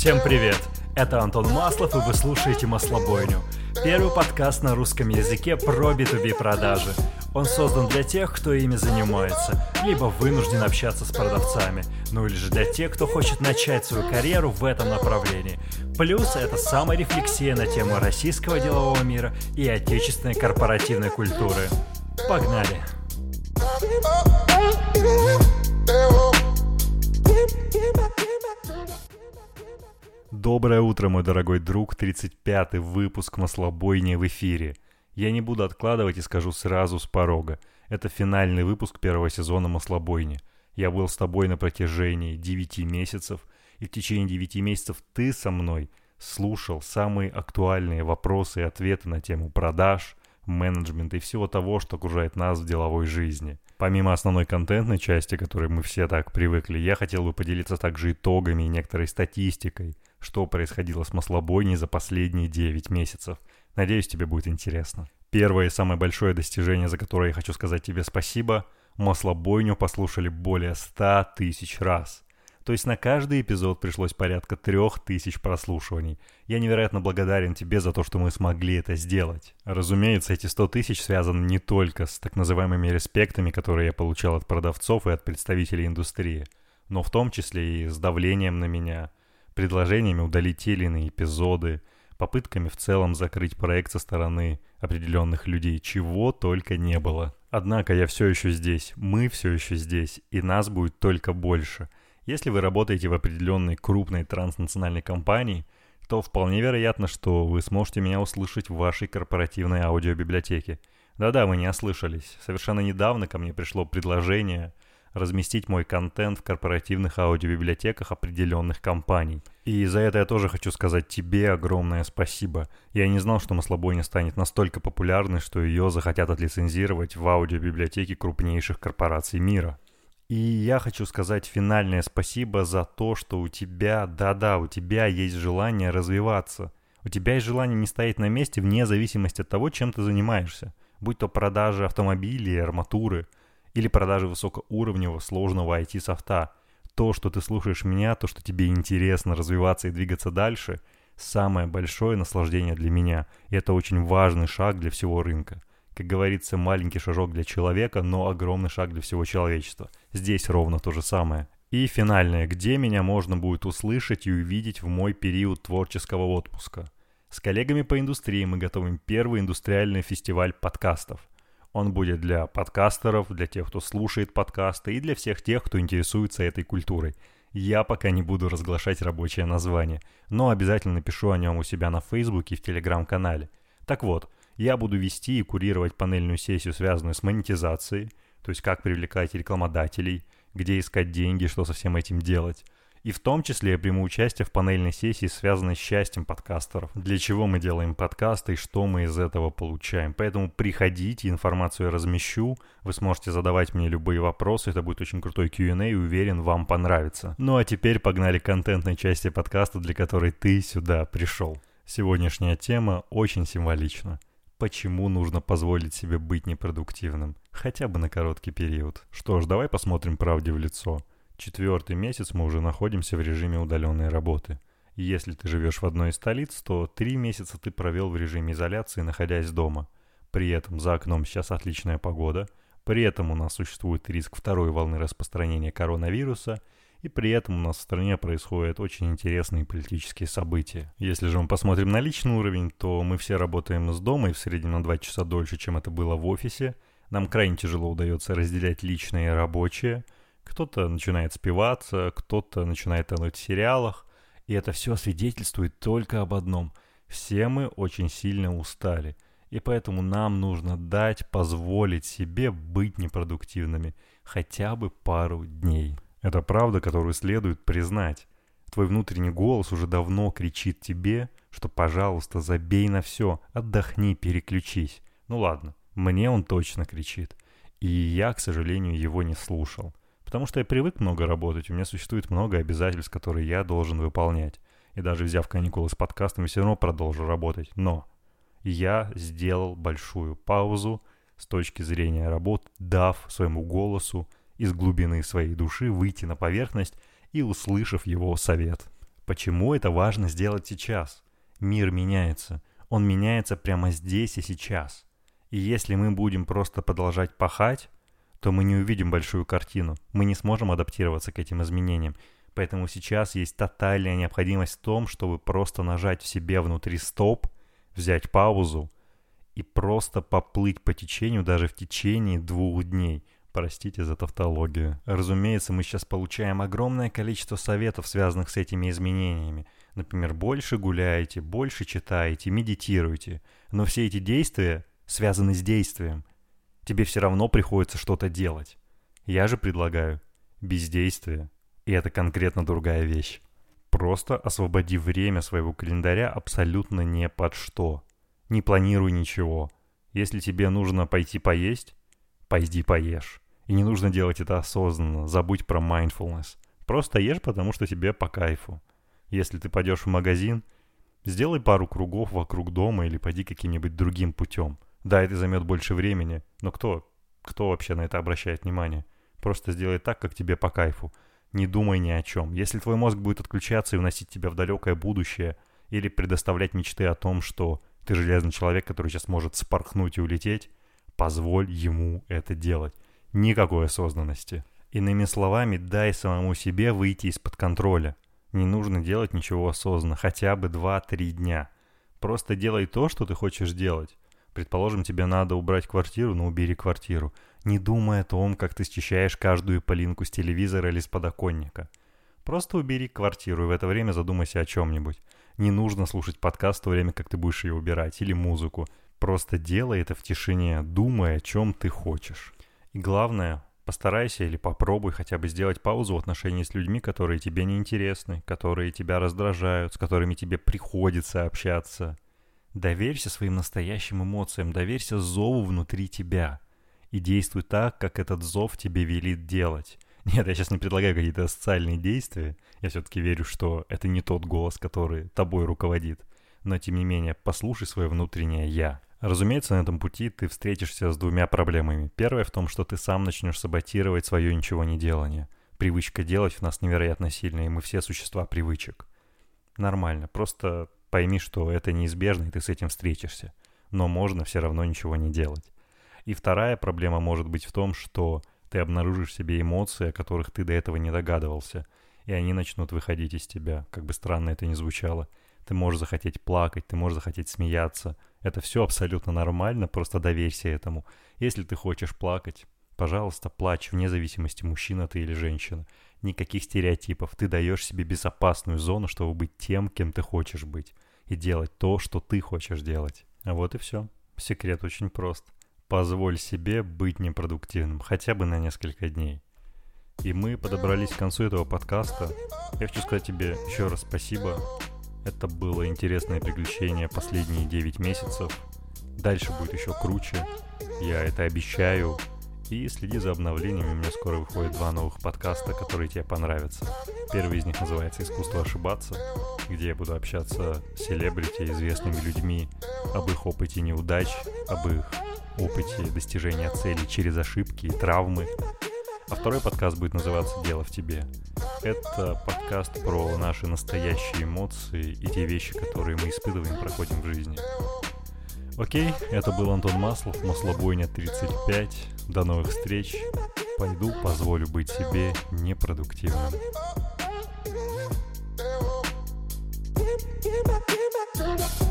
Всем привет! Это Антон Маслов, и вы слушаете «Маслобойню». Первый подкаст на русском языке про B2B продажи. Он создан для тех, кто ими занимается, либо вынужден общаться с продавцами, ну или же для тех, кто хочет начать свою карьеру в этом направлении. Плюс это саморефлексия на тему российского делового мира и отечественной корпоративной культуры. Погнали! Доброе утро, мой дорогой друг, 35-й выпуск «Маслобойни» в эфире. Я не буду откладывать и скажу сразу с порога. Это финальный выпуск первого сезона «Маслобойни». Я был с тобой на протяжении 9 месяцев, и в течение 9 месяцев ты со мной слушал самые актуальные вопросы и ответы на тему продаж, менеджмента и всего того, что окружает нас в деловой жизни. Помимо основной контентной части, к которой мы все так привыкли, я хотел бы поделиться также итогами и некоторой статистикой, что происходило с маслобойней за последние 9 месяцев. Надеюсь, тебе будет интересно. Первое и самое большое достижение, за которое я хочу сказать тебе спасибо, маслобойню послушали более 100 тысяч раз – то есть на каждый эпизод пришлось порядка трех тысяч прослушиваний. Я невероятно благодарен тебе за то, что мы смогли это сделать. Разумеется, эти 100 тысяч связаны не только с так называемыми респектами, которые я получал от продавцов и от представителей индустрии, но в том числе и с давлением на меня, предложениями удалить те или иные эпизоды, попытками в целом закрыть проект со стороны определенных людей, чего только не было. Однако я все еще здесь, мы все еще здесь, и нас будет только больше – если вы работаете в определенной крупной транснациональной компании, то вполне вероятно, что вы сможете меня услышать в вашей корпоративной аудиобиблиотеке. Да-да, вы не ослышались. Совершенно недавно ко мне пришло предложение разместить мой контент в корпоративных аудиобиблиотеках определенных компаний. И за это я тоже хочу сказать тебе огромное спасибо. Я не знал, что Маслобойня станет настолько популярной, что ее захотят отлицензировать в аудиобиблиотеке крупнейших корпораций мира. И я хочу сказать финальное спасибо за то, что у тебя, да-да, у тебя есть желание развиваться. У тебя есть желание не стоять на месте вне зависимости от того, чем ты занимаешься. Будь то продажи автомобилей, арматуры, или продажи высокоуровневого сложного IT-софта. То, что ты слушаешь меня, то, что тебе интересно развиваться и двигаться дальше, самое большое наслаждение для меня. И это очень важный шаг для всего рынка. Как говорится, маленький шажок для человека, но огромный шаг для всего человечества. Здесь ровно то же самое. И финальное, где меня можно будет услышать и увидеть в мой период творческого отпуска. С коллегами по индустрии мы готовим первый индустриальный фестиваль подкастов. Он будет для подкастеров, для тех, кто слушает подкасты и для всех тех, кто интересуется этой культурой. Я пока не буду разглашать рабочее название, но обязательно напишу о нем у себя на Фейсбуке и в Телеграм-канале. Так вот, я буду вести и курировать панельную сессию, связанную с монетизацией, то есть как привлекать рекламодателей, где искать деньги, что со всем этим делать. И в том числе я приму участие в панельной сессии, связанной с счастьем подкастеров. Для чего мы делаем подкасты и что мы из этого получаем. Поэтому приходите, информацию я размещу. Вы сможете задавать мне любые вопросы. Это будет очень крутой Q&A и уверен, вам понравится. Ну а теперь погнали к контентной части подкаста, для которой ты сюда пришел. Сегодняшняя тема очень символична почему нужно позволить себе быть непродуктивным, хотя бы на короткий период. Что ж, давай посмотрим правде в лицо. Четвертый месяц мы уже находимся в режиме удаленной работы. Если ты живешь в одной из столиц, то три месяца ты провел в режиме изоляции, находясь дома. При этом за окном сейчас отличная погода, при этом у нас существует риск второй волны распространения коронавируса – и при этом у нас в стране происходят очень интересные политические события. Если же мы посмотрим на личный уровень, то мы все работаем из дома и в среднем на 2 часа дольше, чем это было в офисе. Нам крайне тяжело удается разделять личное и рабочее. Кто-то начинает спиваться, кто-то начинает тонуть в сериалах. И это все свидетельствует только об одном. Все мы очень сильно устали. И поэтому нам нужно дать, позволить себе быть непродуктивными хотя бы пару дней. Это правда, которую следует признать. Твой внутренний голос уже давно кричит тебе, что, пожалуйста, забей на все, отдохни, переключись. Ну ладно, мне он точно кричит. И я, к сожалению, его не слушал. Потому что я привык много работать, у меня существует много обязательств, которые я должен выполнять. И даже взяв каникулы с подкастом, я все равно продолжу работать. Но я сделал большую паузу с точки зрения работы, дав своему голосу из глубины своей души выйти на поверхность и услышав его совет. Почему это важно сделать сейчас? Мир меняется. Он меняется прямо здесь и сейчас. И если мы будем просто продолжать пахать, то мы не увидим большую картину. Мы не сможем адаптироваться к этим изменениям. Поэтому сейчас есть тотальная необходимость в том, чтобы просто нажать в себе внутри стоп, взять паузу и просто поплыть по течению даже в течение двух дней. Простите за тавтологию. Разумеется, мы сейчас получаем огромное количество советов, связанных с этими изменениями. Например, больше гуляете, больше читаете, медитируете. Но все эти действия связаны с действием. Тебе все равно приходится что-то делать. Я же предлагаю бездействие. И это конкретно другая вещь. Просто освободи время своего календаря абсолютно не под что. Не планируй ничего. Если тебе нужно пойти поесть, пойди поешь. И не нужно делать это осознанно, забудь про mindfulness. Просто ешь, потому что тебе по кайфу. Если ты пойдешь в магазин, сделай пару кругов вокруг дома или пойди каким-нибудь другим путем. Да, это займет больше времени, но кто, кто вообще на это обращает внимание? Просто сделай так, как тебе по кайфу не думай ни о чем. Если твой мозг будет отключаться и уносить тебя в далекое будущее, или предоставлять мечты о том, что ты железный человек, который сейчас может спорхнуть и улететь, позволь ему это делать. Никакой осознанности. Иными словами, дай самому себе выйти из-под контроля. Не нужно делать ничего осознанно, хотя бы 2-3 дня. Просто делай то, что ты хочешь делать. Предположим, тебе надо убрать квартиру, но убери квартиру не думая о том, как ты счищаешь каждую полинку с телевизора или с подоконника. Просто убери квартиру и в это время задумайся о чем-нибудь. Не нужно слушать подкаст в то время, как ты будешь ее убирать, или музыку. Просто делай это в тишине, думая, о чем ты хочешь. И главное, постарайся или попробуй хотя бы сделать паузу в отношении с людьми, которые тебе не интересны, которые тебя раздражают, с которыми тебе приходится общаться. Доверься своим настоящим эмоциям, доверься зову внутри тебя – и действуй так, как этот зов тебе велит делать. Нет, я сейчас не предлагаю какие-то социальные действия. Я все-таки верю, что это не тот голос, который тобой руководит. Но тем не менее, послушай свое внутреннее «я». Разумеется, на этом пути ты встретишься с двумя проблемами. Первая в том, что ты сам начнешь саботировать свое ничего не делание. Привычка делать в нас невероятно сильная, и мы все существа привычек. Нормально, просто пойми, что это неизбежно, и ты с этим встретишься. Но можно все равно ничего не делать. И вторая проблема может быть в том, что ты обнаружишь в себе эмоции, о которых ты до этого не догадывался, и они начнут выходить из тебя, как бы странно это ни звучало. Ты можешь захотеть плакать, ты можешь захотеть смеяться. Это все абсолютно нормально, просто доверься этому. Если ты хочешь плакать, пожалуйста, плачь, вне зависимости, мужчина ты или женщина. Никаких стереотипов. Ты даешь себе безопасную зону, чтобы быть тем, кем ты хочешь быть. И делать то, что ты хочешь делать. А вот и все. Секрет очень прост позволь себе быть непродуктивным, хотя бы на несколько дней. И мы подобрались к концу этого подкаста. Я хочу сказать тебе еще раз спасибо. Это было интересное приключение последние 9 месяцев. Дальше будет еще круче. Я это обещаю. И следи за обновлениями. У меня скоро выходит два новых подкаста, которые тебе понравятся. Первый из них называется «Искусство ошибаться», где я буду общаться с селебрити, известными людьми об их опыте неудач, об их опыте достижения целей через ошибки и травмы. А второй подкаст будет называться «Дело в тебе». Это подкаст про наши настоящие эмоции и те вещи, которые мы испытываем проходим в жизни. Окей, это был Антон Маслов, Маслобойня 35. До новых встреч. Пойду позволю быть себе непродуктивным. Give up, give up, give up.